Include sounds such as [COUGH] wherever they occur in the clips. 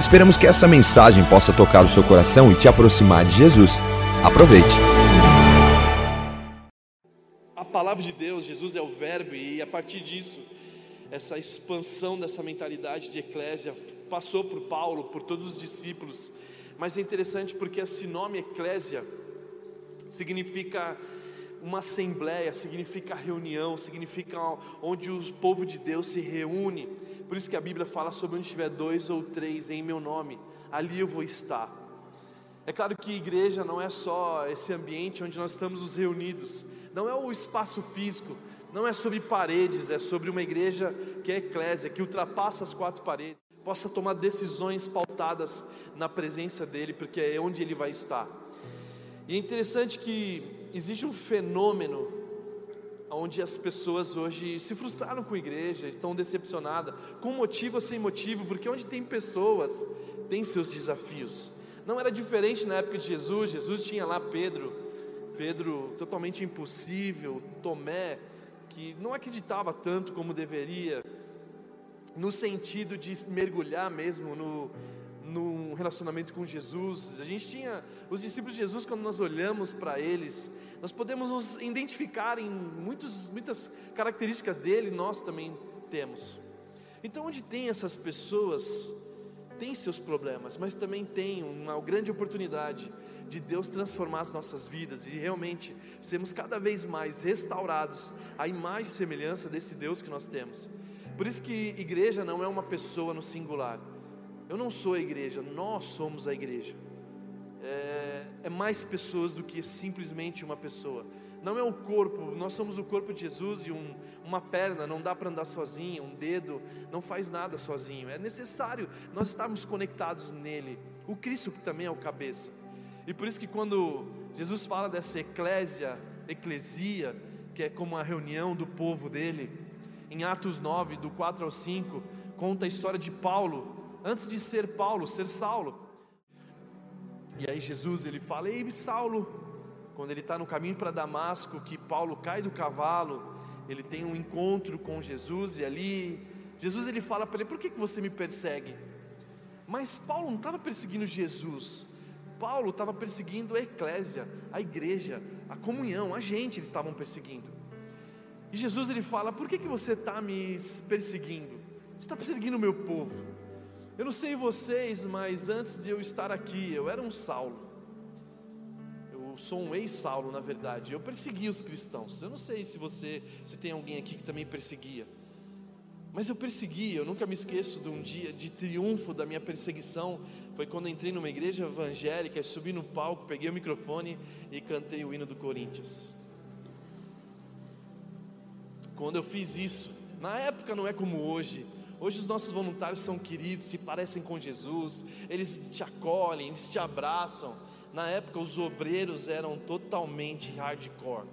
Esperamos que essa mensagem possa tocar o seu coração e te aproximar de Jesus. Aproveite. A palavra de Deus, Jesus é o Verbo, e a partir disso, essa expansão dessa mentalidade de eclésia passou por Paulo, por todos os discípulos. Mas é interessante porque esse nome eclésia significa uma assembleia, significa reunião, significa onde o povo de Deus se reúne. Por isso que a Bíblia fala sobre onde tiver dois ou três em meu nome, ali eu vou estar. É claro que igreja não é só esse ambiente onde nós estamos os reunidos, não é o espaço físico, não é sobre paredes, é sobre uma igreja que é eclésia, que ultrapassa as quatro paredes, possa tomar decisões pautadas na presença dEle, porque é onde Ele vai estar. E é interessante que existe um fenômeno onde as pessoas hoje se frustraram com a igreja, estão decepcionadas, com motivo ou sem motivo, porque onde tem pessoas, tem seus desafios. Não era diferente na época de Jesus, Jesus tinha lá Pedro, Pedro totalmente impossível, Tomé, que não acreditava tanto como deveria, no sentido de mergulhar mesmo no, num relacionamento com Jesus. A gente tinha os discípulos de Jesus, quando nós olhamos para eles, nós podemos nos identificar em muitos, muitas características dele, nós também temos. Então, onde tem essas pessoas, tem seus problemas, mas também tem uma grande oportunidade de Deus transformar as nossas vidas e realmente sermos cada vez mais restaurados à imagem e semelhança desse Deus que nós temos. Por isso que igreja não é uma pessoa no singular eu não sou a igreja, nós somos a igreja. É, é, mais pessoas do que simplesmente uma pessoa. Não é o corpo, nós somos o corpo de Jesus e um, uma perna não dá para andar sozinho, um dedo não faz nada sozinho. É necessário nós estarmos conectados nele. O Cristo que também é o cabeça. E por isso que quando Jesus fala dessa eclésia, eclesia, que é como a reunião do povo dele, em Atos 9, do 4 ao 5, conta a história de Paulo, antes de ser Paulo, ser Saulo. E aí Jesus ele fala: Ei, Saulo, quando ele está no caminho para Damasco, que Paulo cai do cavalo, ele tem um encontro com Jesus e ali Jesus ele fala para ele: Por que, que você me persegue? Mas Paulo não estava perseguindo Jesus. Paulo estava perseguindo a eclésia, a igreja, a comunhão, a gente eles estavam perseguindo. E Jesus ele fala: Por que, que você está me perseguindo? Você está perseguindo o meu povo. Eu não sei vocês, mas antes de eu estar aqui, eu era um Saulo. Eu sou um ex-Saulo, na verdade. Eu perseguia os cristãos. Eu não sei se você, se tem alguém aqui que também perseguia. Mas eu perseguia, eu nunca me esqueço de um dia de triunfo da minha perseguição. Foi quando entrei numa igreja evangélica, subi no palco, peguei o microfone e cantei o hino do Corinthians. Quando eu fiz isso, na época não é como hoje, Hoje os nossos voluntários são queridos, se parecem com Jesus, eles te acolhem, eles te abraçam. Na época os obreiros eram totalmente hardcore.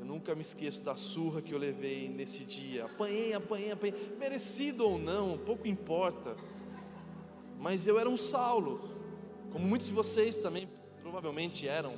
Eu nunca me esqueço da surra que eu levei nesse dia. Apanhei, apanhei, apanhei, merecido ou não, pouco importa. Mas eu era um Saulo, como muitos de vocês também provavelmente eram.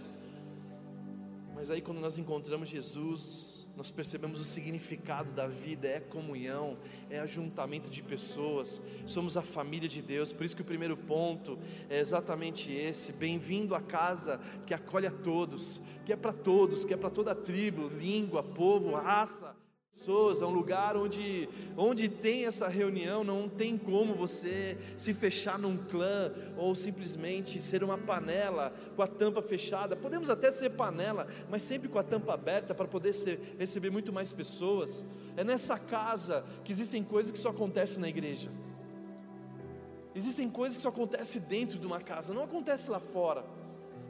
Mas aí quando nós encontramos Jesus, nós percebemos o significado da vida é comunhão, é ajuntamento de pessoas, somos a família de Deus, por isso que o primeiro ponto é exatamente esse: bem-vindo à casa que acolhe a todos, que é para todos, que é para toda a tribo, língua, povo, raça pessoas, é um lugar onde, onde tem essa reunião, não tem como você se fechar num clã ou simplesmente ser uma panela com a tampa fechada. Podemos até ser panela, mas sempre com a tampa aberta para poder ser, receber muito mais pessoas. É nessa casa que existem coisas que só acontecem na igreja. Existem coisas que só acontecem dentro de uma casa, não acontece lá fora.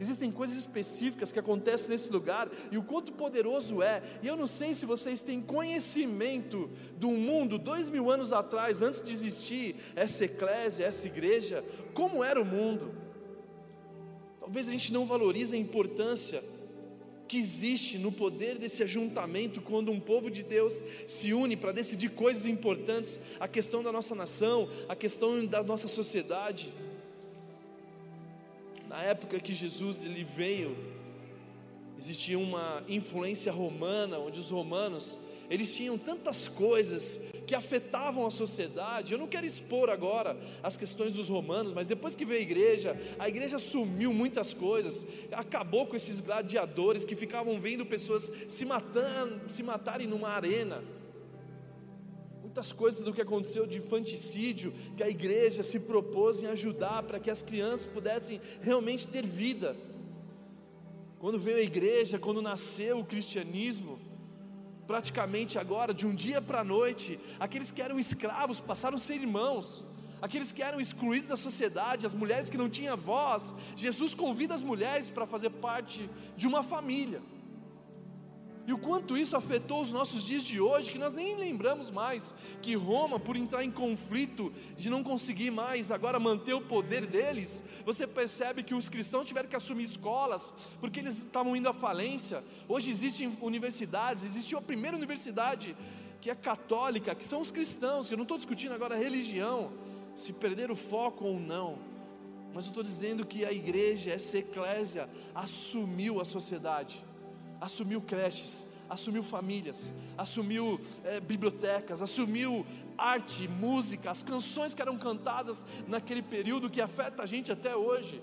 Existem coisas específicas que acontecem nesse lugar e o quanto poderoso é. E eu não sei se vocês têm conhecimento do mundo dois mil anos atrás, antes de existir essa eclésia, essa igreja, como era o mundo. Talvez a gente não valorize a importância que existe no poder desse ajuntamento quando um povo de Deus se une para decidir coisas importantes, a questão da nossa nação, a questão da nossa sociedade. Na época que Jesus ele veio, existia uma influência romana, onde os romanos eles tinham tantas coisas que afetavam a sociedade. Eu não quero expor agora as questões dos romanos, mas depois que veio a igreja, a igreja assumiu muitas coisas, acabou com esses gladiadores que ficavam vendo pessoas se matando, se matarem numa arena. Muitas coisas do que aconteceu de infanticídio, que a igreja se propôs em ajudar para que as crianças pudessem realmente ter vida. Quando veio a igreja, quando nasceu o cristianismo, praticamente agora, de um dia para a noite, aqueles que eram escravos passaram a ser irmãos, aqueles que eram excluídos da sociedade, as mulheres que não tinham voz, Jesus convida as mulheres para fazer parte de uma família. E o quanto isso afetou os nossos dias de hoje, que nós nem lembramos mais que Roma, por entrar em conflito, de não conseguir mais agora manter o poder deles, você percebe que os cristãos tiveram que assumir escolas, porque eles estavam indo à falência. Hoje existem universidades, existe a primeira universidade que é católica, que são os cristãos, que eu não estou discutindo agora a religião, se perder o foco ou não. Mas eu estou dizendo que a igreja, essa eclésia, assumiu a sociedade assumiu creches, assumiu famílias, assumiu é, bibliotecas, assumiu arte, música, as canções que eram cantadas naquele período que afeta a gente até hoje.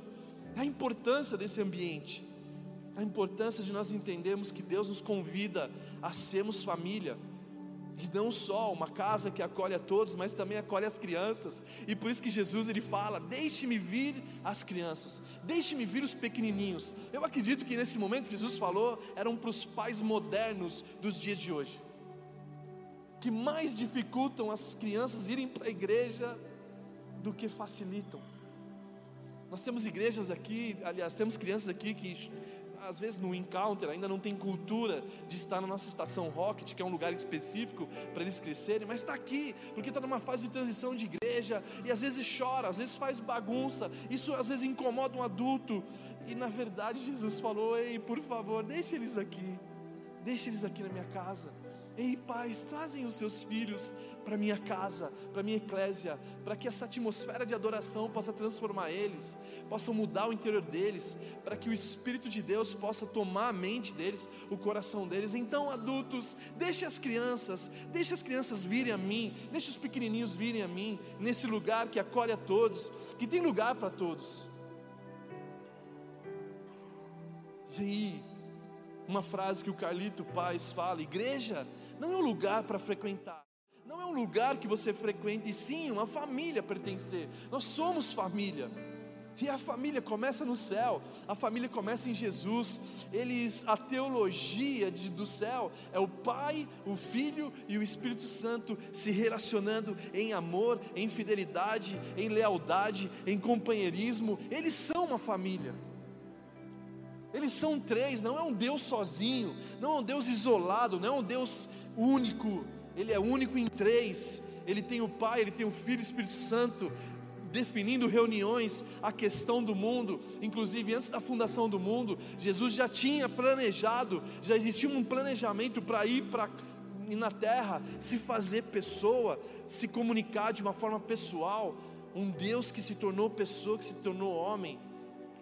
A importância desse ambiente, a importância de nós entendermos que Deus nos convida a sermos família e não só uma casa que acolhe a todos, mas também acolhe as crianças. E por isso que Jesus ele fala: "Deixe-me vir as crianças, deixe-me vir os pequenininhos". Eu acredito que nesse momento que Jesus falou eram para os pais modernos dos dias de hoje, que mais dificultam as crianças irem para a igreja do que facilitam. Nós temos igrejas aqui, aliás, temos crianças aqui que às vezes no encounter ainda não tem cultura de estar na nossa estação Rocket, que é um lugar específico para eles crescerem, mas está aqui, porque está numa fase de transição de igreja, e às vezes chora, às vezes faz bagunça, isso às vezes incomoda um adulto, e na verdade Jesus falou: Ei, por favor, deixe eles aqui, deixe eles aqui na minha casa. Ei, pais, trazem os seus filhos para minha casa, para minha eclésia, para que essa atmosfera de adoração possa transformar eles, possa mudar o interior deles, para que o Espírito de Deus possa tomar a mente deles, o coração deles. Então, adultos, deixe as crianças, deixe as crianças virem a mim, deixe os pequenininhos virem a mim, nesse lugar que acolhe a todos, que tem lugar para todos. E aí, uma frase que o Carlito Paz fala: igreja não é um lugar para frequentar. Não é um lugar que você frequenta, e sim uma família pertencer. Nós somos família. E a família começa no céu, a família começa em Jesus. Eles, a teologia de, do céu é o Pai, o Filho e o Espírito Santo se relacionando em amor, em fidelidade, em lealdade, em companheirismo. Eles são uma família. Eles são três, não é um Deus sozinho, não é um Deus isolado, não é um Deus único, Ele é único em três. Ele tem o Pai, Ele tem o Filho e o Espírito Santo, definindo reuniões, a questão do mundo, inclusive antes da fundação do mundo, Jesus já tinha planejado, já existia um planejamento para ir para na terra, se fazer pessoa, se comunicar de uma forma pessoal, um Deus que se tornou pessoa, que se tornou homem.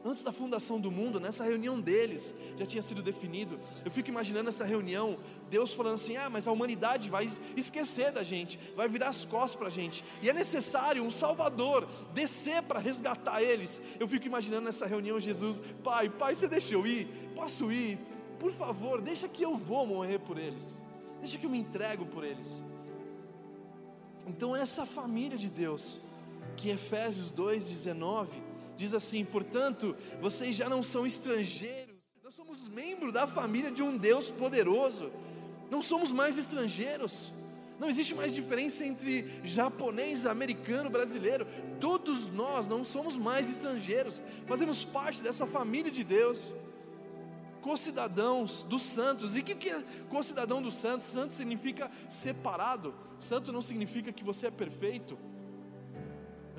Antes da fundação do mundo, nessa reunião deles, já tinha sido definido. Eu fico imaginando essa reunião, Deus falando assim: ah, mas a humanidade vai esquecer da gente, vai virar as costas para a gente, e é necessário um Salvador descer para resgatar eles. Eu fico imaginando nessa reunião Jesus: Pai, Pai, você deixa eu ir? Posso ir? Por favor, deixa que eu vou morrer por eles, deixa que eu me entrego por eles. Então, essa família de Deus, que em Efésios 2,19 diz assim: portanto, vocês já não são estrangeiros, nós somos membros da família de um Deus poderoso, não somos mais estrangeiros. Não existe mais diferença entre japonês, americano, brasileiro. Todos nós não somos mais estrangeiros. Fazemos parte dessa família de Deus. Co-cidadãos dos santos. E o que, que é co-cidadão dos santos? Santo significa separado. Santo não significa que você é perfeito.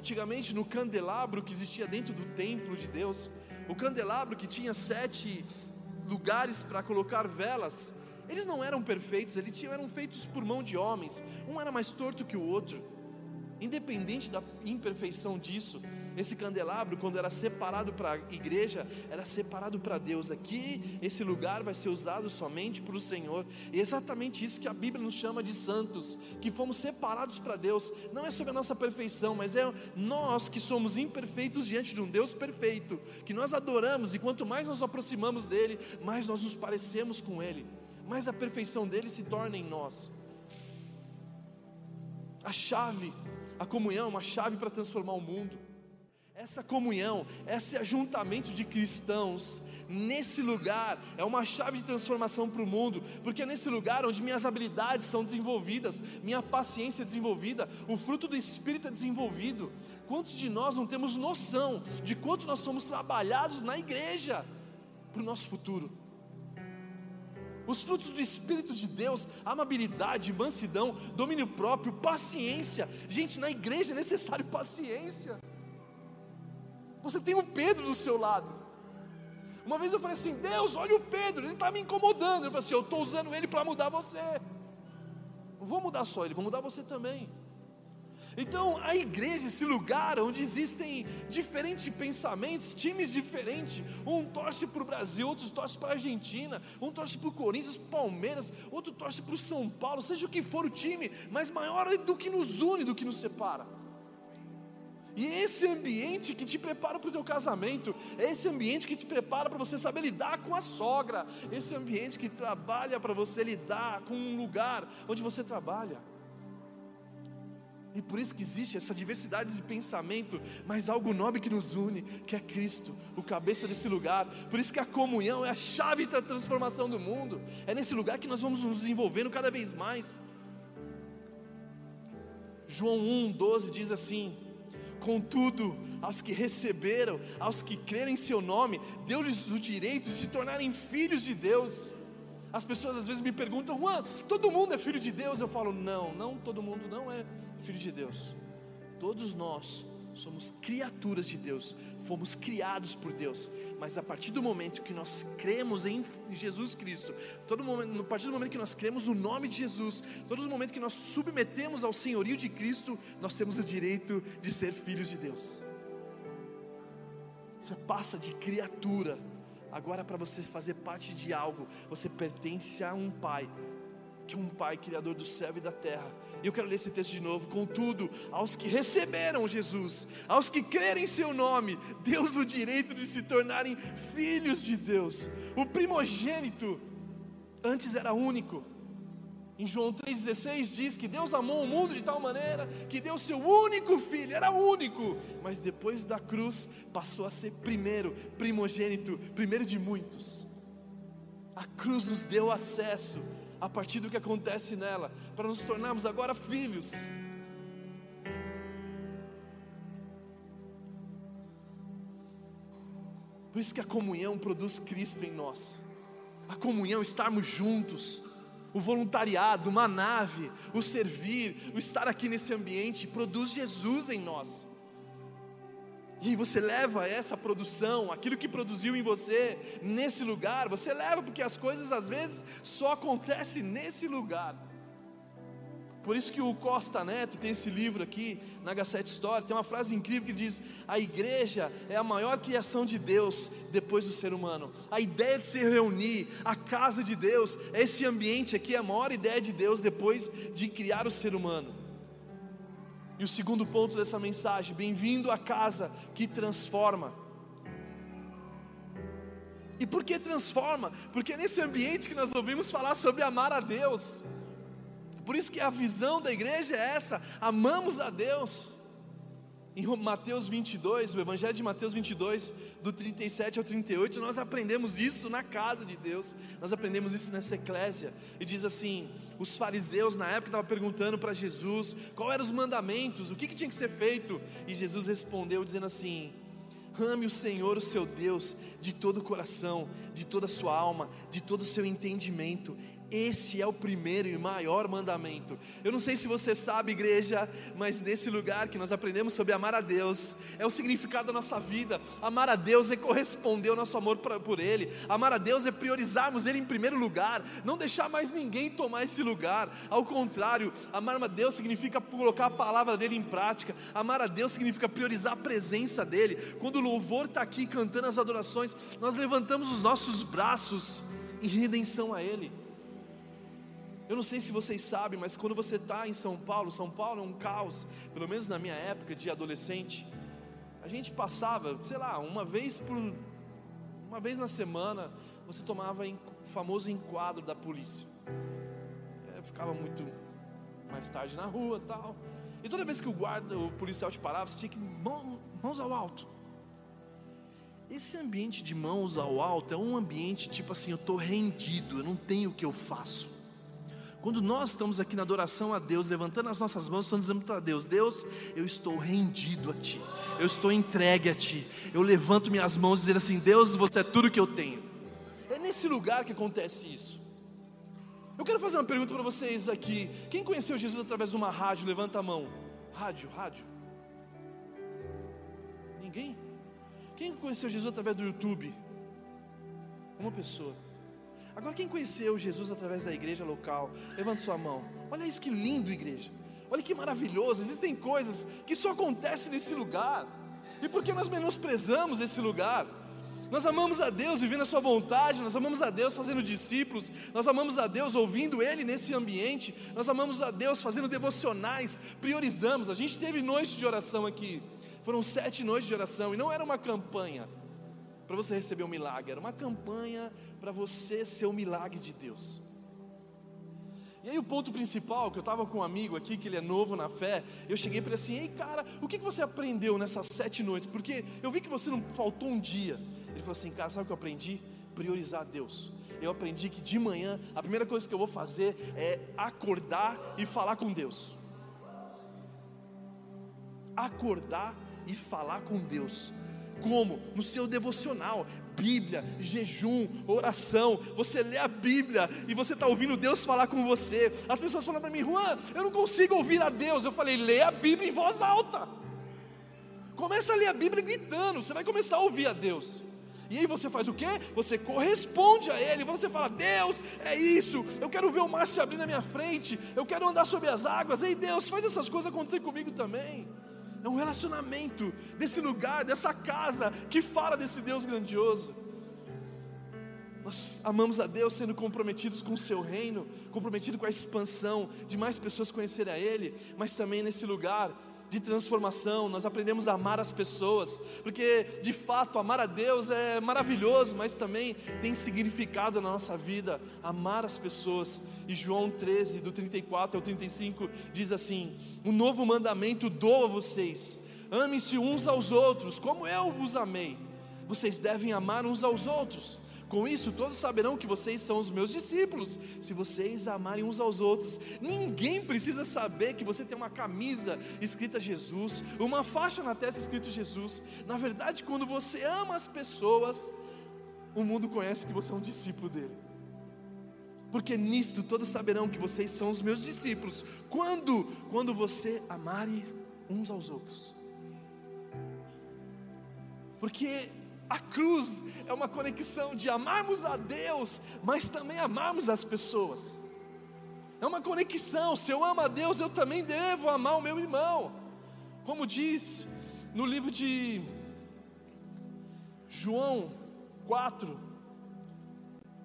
Antigamente, no candelabro que existia dentro do templo de Deus, O candelabro que tinha sete lugares para colocar velas, eles não eram perfeitos, eles tinham, eram feitos por mão de homens, um era mais torto que o outro. Independente da imperfeição disso, esse candelabro, quando era separado para a igreja, era separado para Deus. Aqui, esse lugar vai ser usado somente para o Senhor. E é exatamente isso que a Bíblia nos chama de santos, que fomos separados para Deus. Não é sobre a nossa perfeição, mas é nós que somos imperfeitos diante de um Deus perfeito, que nós adoramos e quanto mais nós nos aproximamos dele, mais nós nos parecemos com ele, mais a perfeição dele se torna em nós. A chave a comunhão uma chave para transformar o mundo. Essa comunhão, esse ajuntamento de cristãos, nesse lugar, é uma chave de transformação para o mundo, porque é nesse lugar onde minhas habilidades são desenvolvidas, minha paciência é desenvolvida, o fruto do Espírito é desenvolvido. Quantos de nós não temos noção de quanto nós somos trabalhados na igreja para o nosso futuro? Os frutos do Espírito de Deus, amabilidade, mansidão, domínio próprio, paciência. Gente, na igreja é necessário paciência. Você tem um Pedro do seu lado. Uma vez eu falei assim: Deus, olha o Pedro, ele está me incomodando. Eu falei assim: Eu estou usando ele para mudar você. Não vou mudar só ele, vou mudar você também. Então, a igreja, esse lugar onde existem diferentes pensamentos, times diferentes, um torce para o Brasil, outro torce para a Argentina, um torce para o Corinthians, Palmeiras, outro torce para o São Paulo, seja o que for o time, mas maior do que nos une, do que nos separa. E esse ambiente que te prepara para o teu casamento, é esse ambiente que te prepara para você saber lidar com a sogra, esse ambiente que trabalha para você lidar com um lugar onde você trabalha. E por isso que existe essa diversidade de pensamento, mas algo nobre que nos une, que é Cristo, o cabeça desse lugar. Por isso que a comunhão é a chave da transformação do mundo. É nesse lugar que nós vamos nos desenvolvendo cada vez mais. João 1:12 diz assim: Contudo, aos que receberam, aos que creram em seu nome, deu-lhes o direito de se tornarem filhos de Deus. As pessoas às vezes me perguntam, Juan, todo mundo é filho de Deus? Eu falo, não, não todo mundo não é filho de Deus. Todos nós somos criaturas de Deus, fomos criados por Deus, mas a partir do momento que nós cremos em Jesus Cristo, todo momento, a partir do momento que nós cremos no nome de Jesus, todo momento que nós submetemos ao senhorio de Cristo, nós temos o direito de ser filhos de Deus. Você passa de criatura, agora para você fazer parte de algo, você pertence a um Pai, que um Pai criador do céu e da terra e eu quero ler esse texto de novo. Contudo, aos que receberam Jesus, aos que crerem em seu nome, Deus o direito de se tornarem filhos de Deus. O primogênito antes era único. Em João 3,16 diz que Deus amou o mundo de tal maneira que deu seu único filho, era único, mas depois da cruz passou a ser primeiro, primogênito, primeiro de muitos. A cruz nos deu acesso a partir do que acontece nela, para nos tornarmos agora filhos. Por isso que a comunhão produz Cristo em nós. A comunhão, estarmos juntos, o voluntariado, uma nave, o servir, o estar aqui nesse ambiente, produz Jesus em nós. E você leva essa produção, aquilo que produziu em você, nesse lugar, você leva porque as coisas às vezes só acontecem nesse lugar. Por isso que o Costa Neto tem esse livro aqui, na H7 Story, tem uma frase incrível que diz: A igreja é a maior criação de Deus depois do ser humano. A ideia de se reunir, a casa de Deus, esse ambiente aqui é a maior ideia de Deus depois de criar o ser humano. E o segundo ponto dessa mensagem: bem-vindo à casa que transforma. E por que transforma? Porque é nesse ambiente que nós ouvimos falar sobre amar a Deus. Por isso que a visão da igreja é essa: amamos a Deus. Em Mateus 22, o Evangelho de Mateus 22, do 37 ao 38, nós aprendemos isso na casa de Deus, nós aprendemos isso nessa eclésia, e diz assim: os fariseus na época estavam perguntando para Jesus qual eram os mandamentos, o que, que tinha que ser feito, e Jesus respondeu dizendo assim: ame o Senhor, o seu Deus, de todo o coração, de toda a sua alma, de todo o seu entendimento, Esse é o primeiro e maior mandamento. Eu não sei se você sabe, igreja, mas nesse lugar que nós aprendemos sobre amar a Deus, é o significado da nossa vida. Amar a Deus é corresponder ao nosso amor por Ele. Amar a Deus é priorizarmos Ele em primeiro lugar, não deixar mais ninguém tomar esse lugar. Ao contrário, amar a Deus significa colocar a palavra dele em prática. Amar a Deus significa priorizar a presença dEle. Quando o louvor está aqui cantando as adorações, nós levantamos os nossos braços em redenção a Ele. Eu não sei se vocês sabem, mas quando você está em São Paulo, São Paulo é um caos, pelo menos na minha época de adolescente. A gente passava, sei lá, uma vez por uma vez na semana, você tomava o famoso enquadro da polícia. É, ficava muito mais tarde na rua, tal. E toda vez que o guarda, o policial te parava, você tinha que mãos ao alto. Esse ambiente de mãos ao alto é um ambiente tipo assim, eu estou rendido, eu não tenho o que eu faço. Quando nós estamos aqui na adoração a Deus, levantando as nossas mãos, estamos dizendo para Deus: Deus, eu estou rendido a Ti, eu estou entregue a Ti. Eu levanto minhas mãos dizer assim: Deus, você é tudo que eu tenho. É nesse lugar que acontece isso. Eu quero fazer uma pergunta para vocês aqui. Quem conheceu Jesus através de uma rádio? Levanta a mão. Rádio, rádio. Ninguém? Quem conheceu Jesus através do YouTube? Uma pessoa. Agora, quem conheceu Jesus através da igreja local? Levante sua mão. Olha isso que lindo, igreja. Olha que maravilhoso. Existem coisas que só acontecem nesse lugar. E por que nós menosprezamos esse lugar? Nós amamos a Deus vivendo a Sua vontade, nós amamos a Deus fazendo discípulos, nós amamos a Deus ouvindo Ele nesse ambiente, nós amamos a Deus fazendo devocionais, priorizamos. A gente teve noite de oração aqui, foram sete noites de oração, e não era uma campanha para você receber um milagre, era uma campanha para você ser o milagre de Deus. E aí o ponto principal, que eu estava com um amigo aqui, que ele é novo na fé, eu cheguei para ele assim, ei cara, o que, que você aprendeu nessas sete noites? Porque eu vi que você não faltou um dia. Ele falou assim, cara, sabe o que eu aprendi? Priorizar Deus. Eu aprendi que de manhã, a primeira coisa que eu vou fazer é acordar e falar com Deus. Acordar e falar com Deus. Como? No seu devocional. Bíblia, jejum, oração. Você lê a Bíblia e você está ouvindo Deus falar com você. As pessoas falam para mim, Juan, eu não consigo ouvir a Deus. Eu falei, lê a Bíblia em voz alta. Começa a ler a Bíblia gritando, você vai começar a ouvir a Deus. E aí você faz o quê? Você corresponde a Ele. Você fala: Deus, é isso. Eu quero ver o mar se abrir na minha frente. Eu quero andar sobre as águas. Ei, Deus, faz essas coisas acontecer comigo também. É um relacionamento desse lugar, dessa casa que fala desse Deus grandioso. Nós amamos a Deus sendo comprometidos com o seu reino, comprometido com a expansão de mais pessoas conhecerem a Ele, mas também nesse lugar de transformação, nós aprendemos a amar as pessoas, porque de fato amar a Deus é maravilhoso, mas também tem significado na nossa vida, amar as pessoas. E João 13, do 34 ao 35, diz assim: Um novo mandamento dou a vocês, ame-se uns aos outros, como eu vos amei, vocês devem amar uns aos outros. Com isso, todos saberão que vocês são os meus discípulos, se vocês amarem uns aos outros. Ninguém precisa saber que você tem uma camisa escrita Jesus, uma faixa na testa escrito Jesus. Na verdade, quando você ama as pessoas, o mundo conhece que você é um discípulo dele. Porque nisto todos saberão que vocês são os meus discípulos. Quando? Quando você amare uns aos outros. Porque a cruz é uma conexão de amarmos a Deus, mas também amarmos as pessoas. É uma conexão. Se eu amo a Deus, eu também devo amar o meu irmão. Como diz no livro de João 4,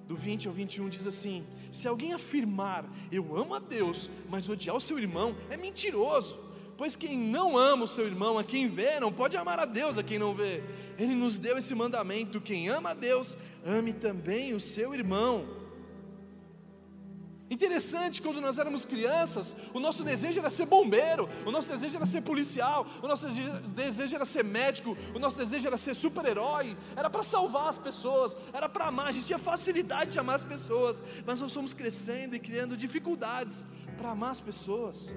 do 20 ao 21, diz assim: Se alguém afirmar eu amo a Deus, mas odiar o seu irmão, é mentiroso. Pois quem não ama o seu irmão, a quem vê, não pode amar a Deus a quem não vê. Ele nos deu esse mandamento: quem ama a Deus, ame também o seu irmão. Interessante, quando nós éramos crianças, o nosso desejo era ser bombeiro, o nosso desejo era ser policial, o nosso desejo era ser médico, o nosso desejo era ser super-herói, era para salvar as pessoas, era para amar, a gente tinha facilidade de amar as pessoas, mas nós fomos crescendo e criando dificuldades para amar as pessoas.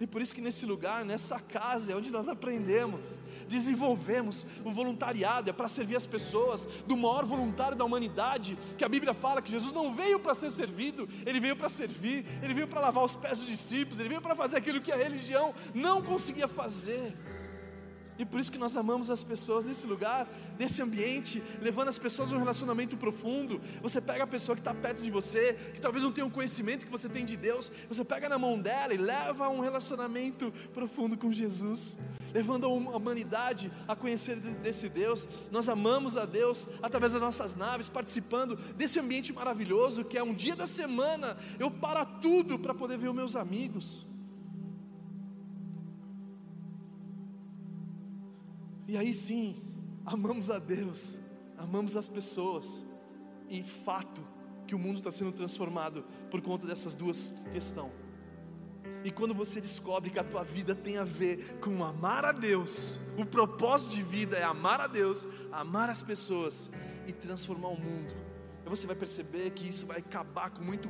E por isso que nesse lugar, nessa casa, é onde nós aprendemos, desenvolvemos o voluntariado, é para servir as pessoas, do maior voluntário da humanidade, que a Bíblia fala que Jesus não veio para ser servido, ele veio para servir, ele veio para lavar os pés dos discípulos, ele veio para fazer aquilo que a religião não conseguia fazer. E por isso que nós amamos as pessoas nesse lugar, nesse ambiente, levando as pessoas a um relacionamento profundo. Você pega a pessoa que está perto de você, que talvez não tenha o conhecimento que você tem de Deus, você pega na mão dela e leva a um relacionamento profundo com Jesus, levando a humanidade a conhecer desse Deus. Nós amamos a Deus através das nossas naves, participando desse ambiente maravilhoso que é um dia da semana. Eu paro tudo para poder ver os meus amigos. E aí sim, amamos a Deus, amamos as pessoas, e fato que o mundo está sendo transformado por conta dessas duas questões. E quando você descobre que a tua vida tem a ver com amar a Deus, o propósito de vida é amar a Deus, amar as pessoas e transformar o mundo. você vai perceber que isso vai acabar com muito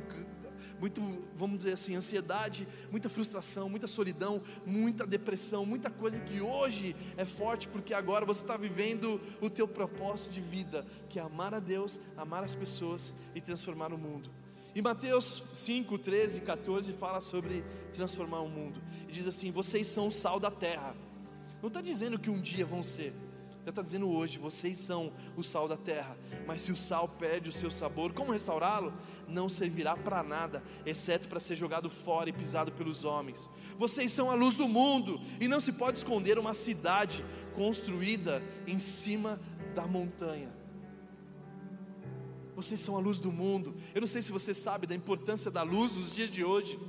muito, vamos dizer assim, ansiedade, muita frustração, muita solidão, muita depressão, muita coisa que hoje é forte porque agora você está vivendo o teu propósito de vida, que é amar a Deus, amar as pessoas e transformar o mundo. E Mateus 5, 13 e 14 fala sobre transformar o mundo. E diz assim: vocês são o sal da terra. Não está dizendo que um dia vão ser, já está dizendo hoje: vocês são o sal da terra. Mas se o sal perde o seu sabor, como restaurá-lo? Não servirá para nada, exceto para ser jogado fora e pisado pelos homens. Vocês são a luz do mundo, e não se pode esconder uma cidade construída em cima da montanha. Vocês são a luz do mundo. Eu não sei se você sabe da importância da luz nos dias de hoje,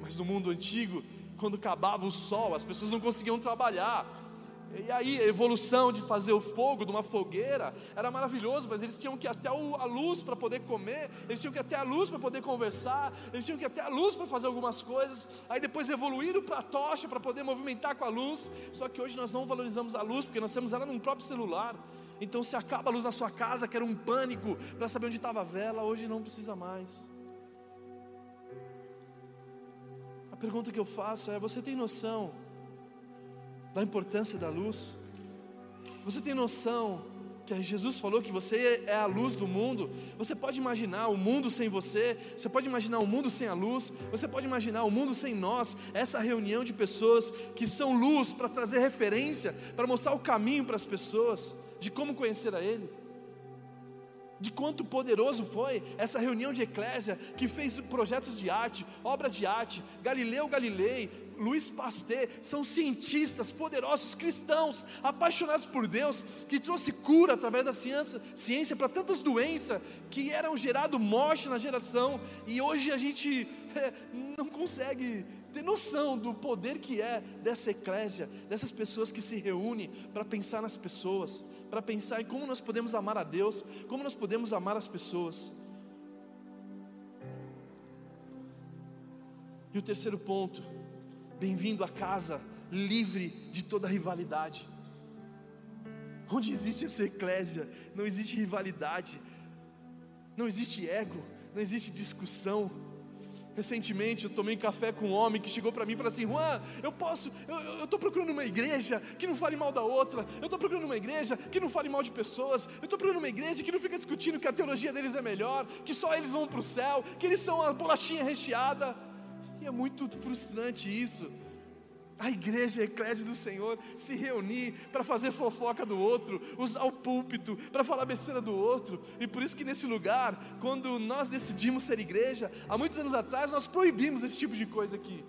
mas no mundo antigo, quando acabava o sol, as pessoas não conseguiam trabalhar e aí, a evolução de fazer o fogo de uma fogueira era maravilhoso, mas eles tinham que ir até a luz para poder comer, eles tinham que ir até a luz para poder conversar, eles tinham que ir até a luz para fazer algumas coisas. Aí depois evoluíram para a tocha para poder movimentar com a luz. Só que hoje nós não valorizamos a luz, porque nós temos ela no próprio celular. Então, se acaba a luz na sua casa, que era um pânico para saber onde estava a vela, hoje não precisa mais. A pergunta que eu faço é: você tem noção? Da importância da luz? Você tem noção que Jesus falou que você é a luz do mundo? Você pode imaginar o mundo sem você? Você pode imaginar o mundo sem a luz? Você pode imaginar o mundo sem nós? Essa reunião de pessoas que são luz para trazer referência, para mostrar o caminho para as pessoas de como conhecer a Ele de quanto poderoso foi essa reunião de eclésia que fez projetos de arte, obra de arte, Galileu Galilei, Luiz Pasteur, são cientistas poderosos, cristãos, apaixonados por Deus, que trouxe cura através da ciência, ciência para tantas doenças que eram gerado morte na geração, e hoje a gente é, [LAUGHS] não consegue ter noção do poder que é dessa eclésia, dessas pessoas que se reúnem para pensar nas pessoas, para pensar em como nós podemos amar a Deus, como nós podemos amar as pessoas. E o terceiro ponto, Bem-vindo a casa livre de toda rivalidade. Onde existe essa eclésia, não existe rivalidade, não existe ego, não existe discussão. Recentemente eu tomei café com um homem que chegou para mim e falou assim: Juan, eu posso, eu estou procurando uma igreja que não fale mal da outra, eu estou procurando uma igreja que não fale mal de pessoas, eu estou procurando uma igreja que não fica discutindo que a teologia deles é melhor, que só eles vão para o céu, que eles são a bolachinha recheada. E é muito frustrante isso. A igreja, a eclésia do Senhor, se reunir para fazer fofoca do outro, usar o púlpito para falar besteira do outro. E por isso que nesse lugar, quando nós decidimos ser igreja, há muitos anos atrás, nós proibimos esse tipo de coisa aqui.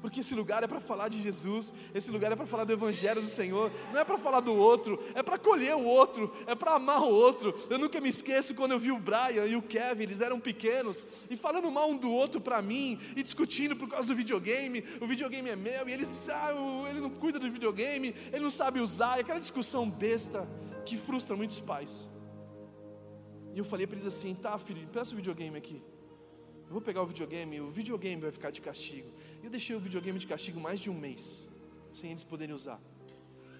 Porque esse lugar é para falar de Jesus, esse lugar é para falar do Evangelho do Senhor, não é para falar do outro, é para acolher o outro, é para amar o outro. Eu nunca me esqueço quando eu vi o Brian e o Kevin, eles eram pequenos, e falando mal um do outro para mim, e discutindo por causa do videogame, o videogame é meu, e eles ah, ele não cuida do videogame, ele não sabe usar, e aquela discussão besta que frustra muitos pais. E eu falei para eles assim: tá, filho, peça o videogame aqui. Eu vou pegar o videogame, o videogame vai ficar de castigo. Eu deixei o videogame de castigo mais de um mês, sem eles poderem usar.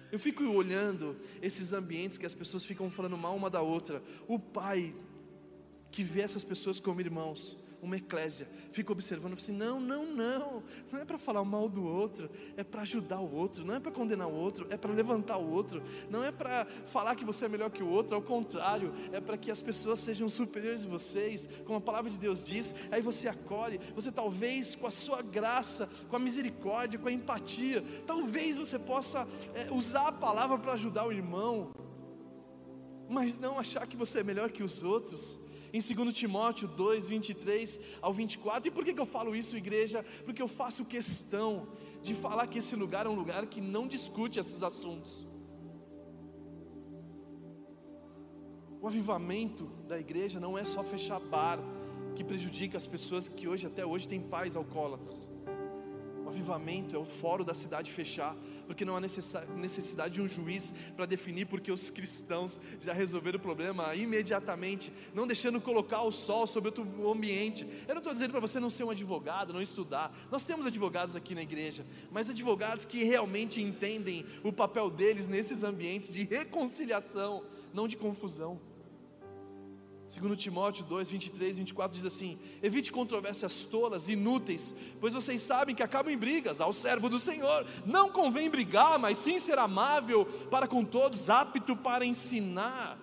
Eu fico olhando esses ambientes que as pessoas ficam falando mal uma da outra. O pai que vê essas pessoas como irmãos, uma eclésia, fica observando assim: não, não, não, não é para falar mal do outro, é para ajudar o outro, não é para condenar o outro, é para levantar o outro, não é para falar que você é melhor que o outro, ao contrário, é para que as pessoas sejam superiores a vocês, como a palavra de Deus diz, aí você acolhe, você talvez com a sua graça, com a misericórdia, com a empatia, talvez você possa é, usar a palavra para ajudar o irmão, mas não achar que você é melhor que os outros em 2 Timóteo 2, 23 ao 24. E por que, que eu falo isso, igreja? Porque eu faço questão de falar que esse lugar é um lugar que não discute esses assuntos. O avivamento da igreja não é só fechar bar que prejudica as pessoas que hoje até hoje têm pais alcoólatras avivamento é o fórum da cidade fechar, porque não há necessidade de um juiz para definir, porque os cristãos já resolveram o problema imediatamente, não deixando colocar o sol sobre outro ambiente. Eu não estou dizendo para você não ser um advogado, não estudar. Nós temos advogados aqui na igreja, mas advogados que realmente entendem o papel deles nesses ambientes de reconciliação, não de confusão. Segundo Timóteo 2, 23 e 24 diz assim: Evite controvérsias tolas, inúteis, pois vocês sabem que acabam em brigas ao servo do Senhor. Não convém brigar, mas sim ser amável para com todos, apto para ensinar.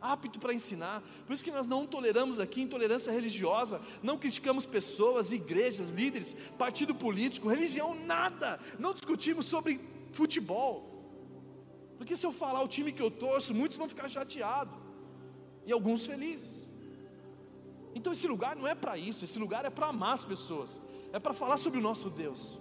Apto para ensinar, por isso que nós não toleramos aqui intolerância religiosa, não criticamos pessoas, igrejas, líderes, partido político, religião, nada, não discutimos sobre futebol, porque se eu falar o time que eu torço, muitos vão ficar chateados e alguns felizes. Então esse lugar não é para isso, esse lugar é para amar as pessoas, é para falar sobre o nosso Deus.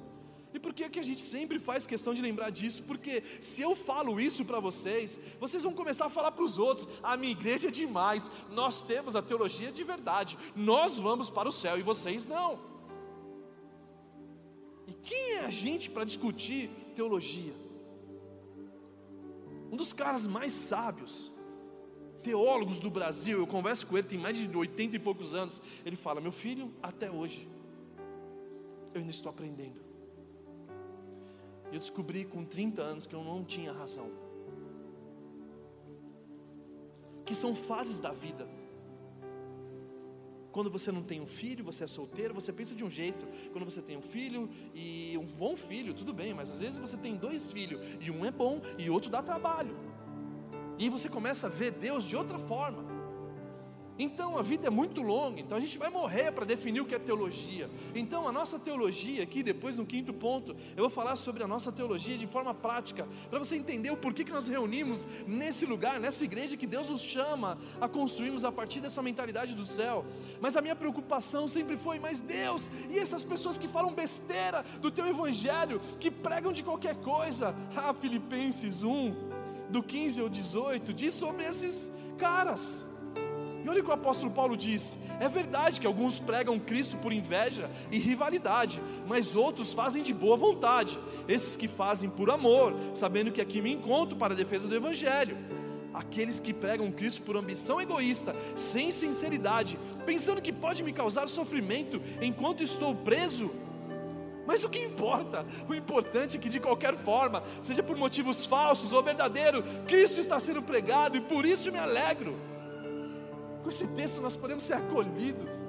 E por que, que a gente sempre faz questão de lembrar disso? Porque se eu falo isso para vocês, vocês vão começar a falar para os outros: a minha igreja é demais, nós temos a teologia de verdade, nós vamos para o céu e vocês não. E quem é a gente para discutir teologia? Um dos caras mais sábios teólogos do Brasil, eu converso com ele, tem mais de 80 e poucos anos. Ele fala: Meu filho, até hoje, eu ainda estou aprendendo. Eu descobri com 30 anos que eu não tinha razão. Que são fases da vida. Quando você não tem um filho, você é solteiro, você pensa de um jeito. Quando você tem um filho e um bom filho, tudo bem, mas às vezes você tem dois filhos e um é bom e outro dá trabalho. E você começa a ver Deus de outra forma. Então a vida é muito longa, então a gente vai morrer para definir o que é teologia. Então a nossa teologia aqui, depois no quinto ponto, eu vou falar sobre a nossa teologia de forma prática, para você entender o porquê que nós reunimos nesse lugar, nessa igreja que Deus nos chama a construirmos a partir dessa mentalidade do céu. Mas a minha preocupação sempre foi, mas Deus, e essas pessoas que falam besteira do teu evangelho, que pregam de qualquer coisa? Ah, Filipenses 1 do 15 ao 18, diz sobre esses caras. E olha o que o apóstolo Paulo diz: é verdade que alguns pregam Cristo por inveja e rivalidade, mas outros fazem de boa vontade, esses que fazem por amor, sabendo que aqui me encontro para a defesa do Evangelho. Aqueles que pregam Cristo por ambição egoísta, sem sinceridade, pensando que pode me causar sofrimento enquanto estou preso, mas o que importa? O importante é que de qualquer forma, seja por motivos falsos ou verdadeiros, Cristo está sendo pregado e por isso me alegro. Com esse texto nós podemos ser acolhidos.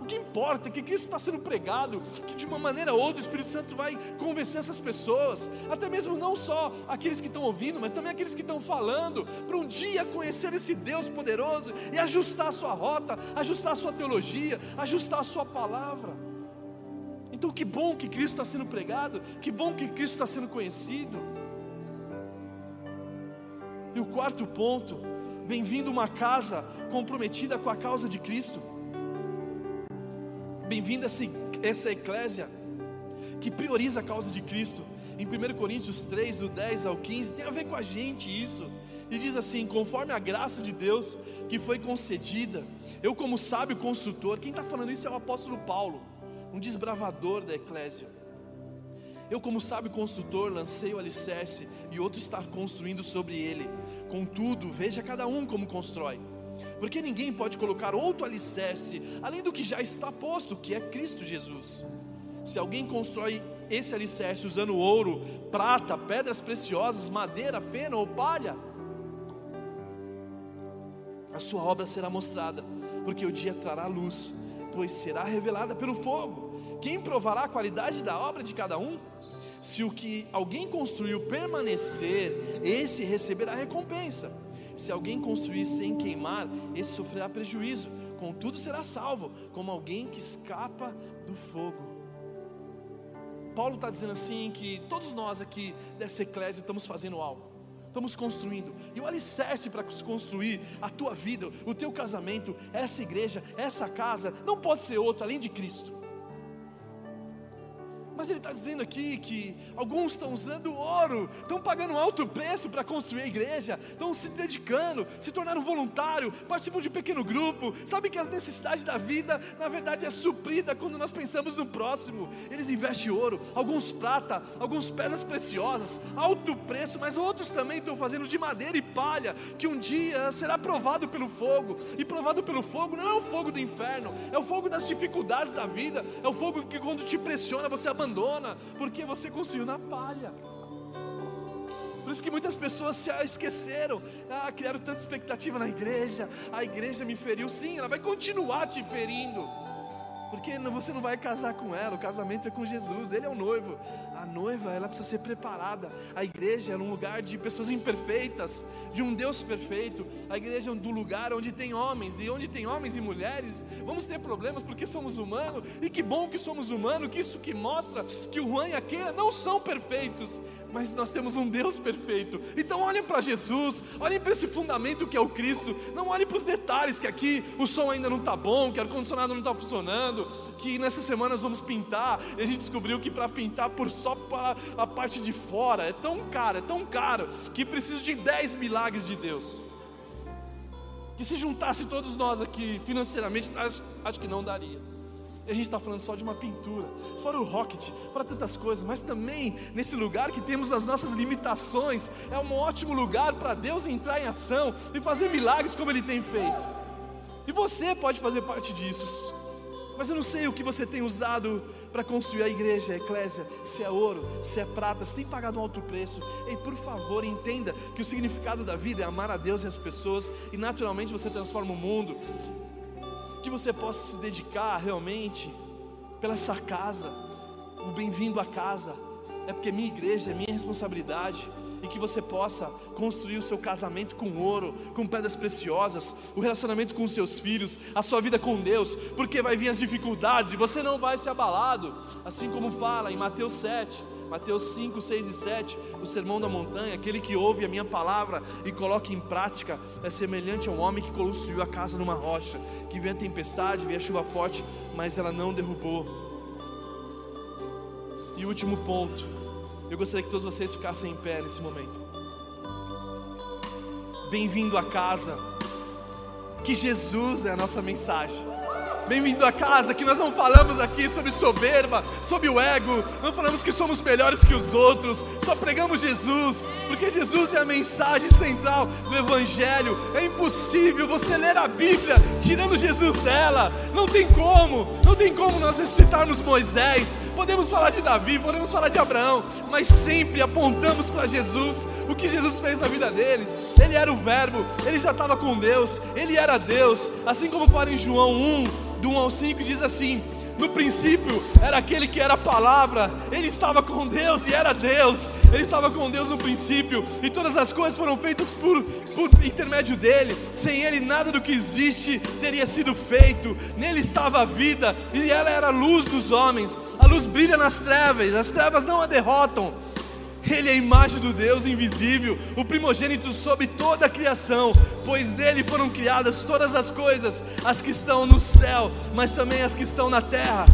O que importa é que Cristo está sendo pregado, que de uma maneira ou outra o Espírito Santo vai convencer essas pessoas, até mesmo não só aqueles que estão ouvindo, mas também aqueles que estão falando, para um dia conhecer esse Deus poderoso e ajustar a sua rota, ajustar a sua teologia, ajustar a sua palavra. Então, que bom que Cristo está sendo pregado, que bom que Cristo está sendo conhecido. E o quarto ponto, bem-vindo uma casa comprometida com a causa de Cristo. Bem-vindo essa, essa eclésia que prioriza a causa de Cristo. Em 1 Coríntios 3, do 10 ao 15, tem a ver com a gente isso. E diz assim: conforme a graça de Deus que foi concedida, eu, como sábio construtor, quem está falando isso é o apóstolo Paulo um desbravador da eclésia. Eu, como sábio construtor, lancei o alicerce e outro está construindo sobre ele. Contudo, veja cada um como constrói. Porque ninguém pode colocar outro alicerce além do que já está posto, que é Cristo Jesus. Se alguém constrói esse alicerce usando ouro, prata, pedras preciosas, madeira, feno ou palha, a sua obra será mostrada, porque o dia trará luz pois será revelada pelo fogo. Quem provará a qualidade da obra de cada um? Se o que alguém construiu permanecer, esse receberá recompensa. Se alguém construir sem queimar, esse sofrerá prejuízo. Contudo, será salvo, como alguém que escapa do fogo. Paulo está dizendo assim que todos nós aqui dessa eclésia estamos fazendo algo, estamos construindo, e o alicerce para construir a tua vida, o teu casamento, essa igreja, essa casa, não pode ser outro além de Cristo. Mas ele está dizendo aqui que alguns estão usando ouro, estão pagando alto preço para construir a igreja, estão se dedicando, se tornaram voluntário, participam de um pequeno grupo, sabem que a necessidade da vida, na verdade, é suprida quando nós pensamos no próximo. Eles investem ouro, alguns prata, alguns pedras preciosas, alto preço, mas outros também estão fazendo de madeira e palha, que um dia será provado pelo fogo, e provado pelo fogo não é o fogo do inferno, é o fogo das dificuldades da vida, é o fogo que quando te pressiona você abandona abandona, porque você construiu na palha. Por isso que muitas pessoas se esqueceram, ah, criaram tanta expectativa na igreja, a igreja me feriu, sim, ela vai continuar te ferindo porque você não vai casar com ela, o casamento é com Jesus, Ele é o noivo. A noiva, ela precisa ser preparada. A igreja é um lugar de pessoas imperfeitas, de um Deus perfeito. A igreja é um lugar onde tem homens, e onde tem homens e mulheres, vamos ter problemas porque somos humanos, e que bom que somos humanos, que isso que mostra que o Juan e a Keira não são perfeitos, mas nós temos um Deus perfeito. Então olhem para Jesus, olhem para esse fundamento que é o Cristo, não olhem para os detalhes que aqui o som ainda não está bom, que o ar-condicionado não está funcionando, que nessas semanas vamos pintar, e a gente descobriu que para pintar por só para a parte de fora é tão caro, é tão caro, que precisa de 10 milagres de Deus. Que se juntasse todos nós aqui financeiramente, acho, acho que não daria. E a gente está falando só de uma pintura, fora o rocket, fora tantas coisas, mas também nesse lugar que temos as nossas limitações, é um ótimo lugar para Deus entrar em ação e fazer milagres como Ele tem feito. E você pode fazer parte disso. Mas eu não sei o que você tem usado para construir a igreja, a eclésia, se é ouro, se é prata, se tem pagado um alto preço. Ei, por favor, entenda que o significado da vida é amar a Deus e as pessoas, e naturalmente você transforma o mundo. Que você possa se dedicar realmente pela essa casa, o bem-vindo à casa, é porque minha igreja, é minha responsabilidade, e que você possa construir o seu casamento com ouro, com pedras preciosas, o relacionamento com os seus filhos, a sua vida com Deus, porque vai vir as dificuldades e você não vai ser abalado, assim como fala em Mateus 7. Mateus 5, 6 e 7, o sermão da montanha, aquele que ouve a minha palavra e coloca em prática, é semelhante ao homem que construiu a casa numa rocha, que vem a tempestade, vem a chuva forte, mas ela não derrubou. E último ponto, eu gostaria que todos vocês ficassem em pé nesse momento. Bem-vindo à casa, que Jesus é a nossa mensagem. Bem-vindo a casa, que nós não falamos aqui sobre soberba, sobre o ego, não falamos que somos melhores que os outros, só pregamos Jesus, porque Jesus é a mensagem central do Evangelho. É impossível você ler a Bíblia tirando Jesus dela, não tem como, não tem como nós ressuscitarmos Moisés. Podemos falar de Davi, podemos falar de Abraão, mas sempre apontamos para Jesus, o que Jesus fez na vida deles. Ele era o Verbo, ele já estava com Deus, ele era Deus, assim como fala em João 1 do 1 ao 5 diz assim: no princípio era aquele que era a palavra, ele estava com Deus e era Deus, ele estava com Deus no princípio, e todas as coisas foram feitas por, por intermédio dele, sem ele nada do que existe teria sido feito, nele estava a vida, e ela era a luz dos homens, a luz brilha nas trevas, as trevas não a derrotam. Ele é a imagem do Deus invisível, o primogênito sobre toda a criação, pois dele foram criadas todas as coisas, as que estão no céu, mas também as que estão na terra.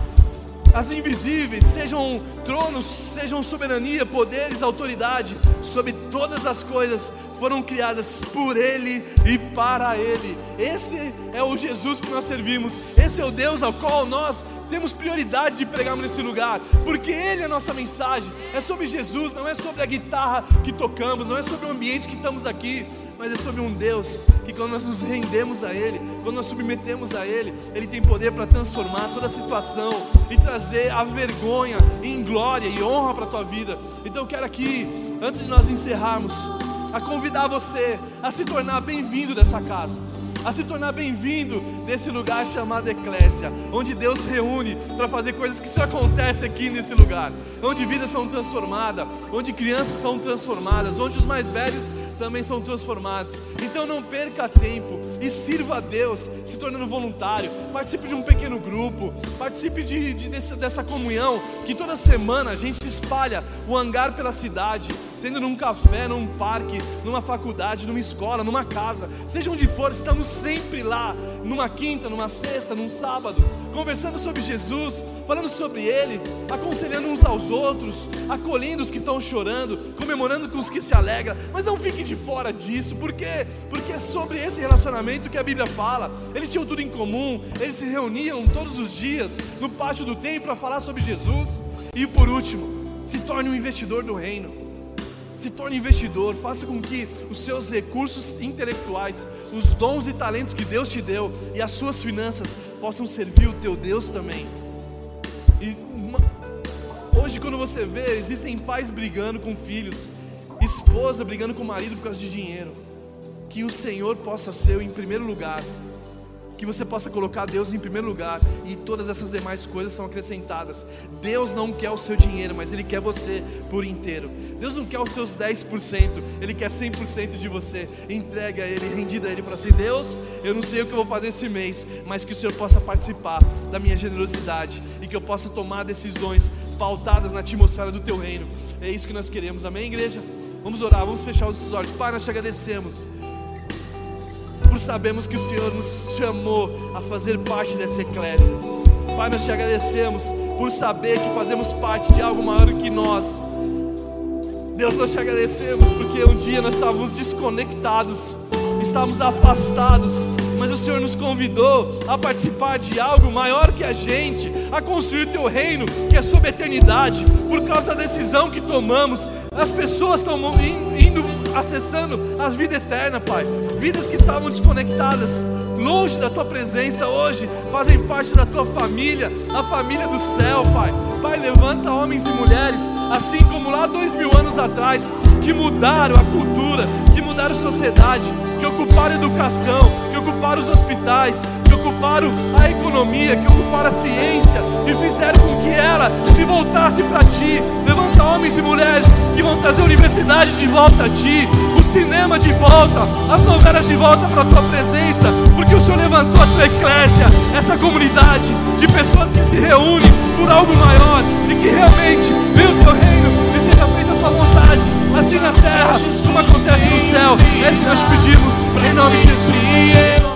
As invisíveis, sejam tronos, sejam soberania, poderes, autoridade, sobre todas as coisas foram criadas por Ele e para Ele. Esse é o Jesus que nós servimos, esse é o Deus ao qual nós temos prioridade de pregarmos nesse lugar, porque Ele é a nossa mensagem, é sobre Jesus, não é sobre a guitarra que tocamos, não é sobre o ambiente que estamos aqui, mas é sobre um Deus que quando nós nos rendemos a Ele, quando nós submetemos a Ele, Ele tem poder para transformar toda a situação e trazer a vergonha em glória e honra para a tua vida. Então eu quero aqui, antes de nós encerrarmos, a convidar você a se tornar bem-vindo dessa casa. A se tornar bem-vindo nesse lugar chamado Eclésia, onde Deus reúne para fazer coisas que só acontecem aqui nesse lugar, onde vidas são transformadas, onde crianças são transformadas, onde os mais velhos também são transformados. Então não perca tempo e sirva a Deus, se tornando voluntário. Participe de um pequeno grupo, participe de, de dessa, dessa comunhão que toda semana a gente espalha o hangar pela cidade, sendo num café, num parque, numa faculdade, numa escola, numa casa, seja onde for, estamos sempre lá, numa quinta, numa sexta, num sábado, conversando sobre Jesus, falando sobre Ele, aconselhando uns aos outros, acolhendo os que estão chorando, comemorando com os que se alegram, mas não fique de fora disso, por quê? Porque é sobre esse relacionamento que a Bíblia fala. Eles tinham tudo em comum, eles se reuniam todos os dias no pátio do templo para falar sobre Jesus. E por último, se torne um investidor do reino se torne investidor, faça com que os seus recursos intelectuais, os dons e talentos que Deus te deu e as suas finanças possam servir o teu Deus também. E uma... hoje, quando você vê, existem pais brigando com filhos, esposa brigando com o marido por causa de dinheiro. Que o Senhor possa ser em primeiro lugar que você possa colocar Deus em primeiro lugar e todas essas demais coisas são acrescentadas. Deus não quer o seu dinheiro, mas Ele quer você por inteiro. Deus não quer os seus 10%, Ele quer 100% de você. Entregue a Ele, rendido a Ele, para assim: Deus, eu não sei o que eu vou fazer esse mês, mas que o Senhor possa participar da minha generosidade e que eu possa tomar decisões pautadas na atmosfera do Teu reino. É isso que nós queremos, amém, igreja? Vamos orar, vamos fechar os olhos. Pai, nós te agradecemos por sabermos que o Senhor nos chamou a fazer parte dessa eclésia. Pai, nós te agradecemos por saber que fazemos parte de algo maior que nós. Deus, nós te agradecemos porque um dia nós estávamos desconectados, estávamos afastados, mas o Senhor nos convidou a participar de algo maior que a gente, a construir o teu reino, que é sobre a eternidade, por causa da decisão que tomamos. As pessoas estão indo, acessando a vida eterna, Pai, vidas que estavam desconectadas, longe da tua presença hoje, fazem parte da tua família, a família do céu, Pai. Pai, levanta homens e mulheres, assim como lá dois mil anos atrás, que mudaram a cultura, que mudaram a sociedade, que ocuparam a educação, ocuparam os hospitais, que ocuparam a economia, que ocuparam a ciência e fizeram com que ela se voltasse para ti. Levanta homens e mulheres que vão trazer a universidade de volta a ti, o cinema de volta, as novelas de volta para a tua presença, porque o Senhor levantou a tua eclésia, essa comunidade de pessoas que se reúnem por algo maior e que realmente vem o teu reino e seja feita a tua vontade assim na terra como acontece no céu. É isso que nós pedimos, em nome de Jesus.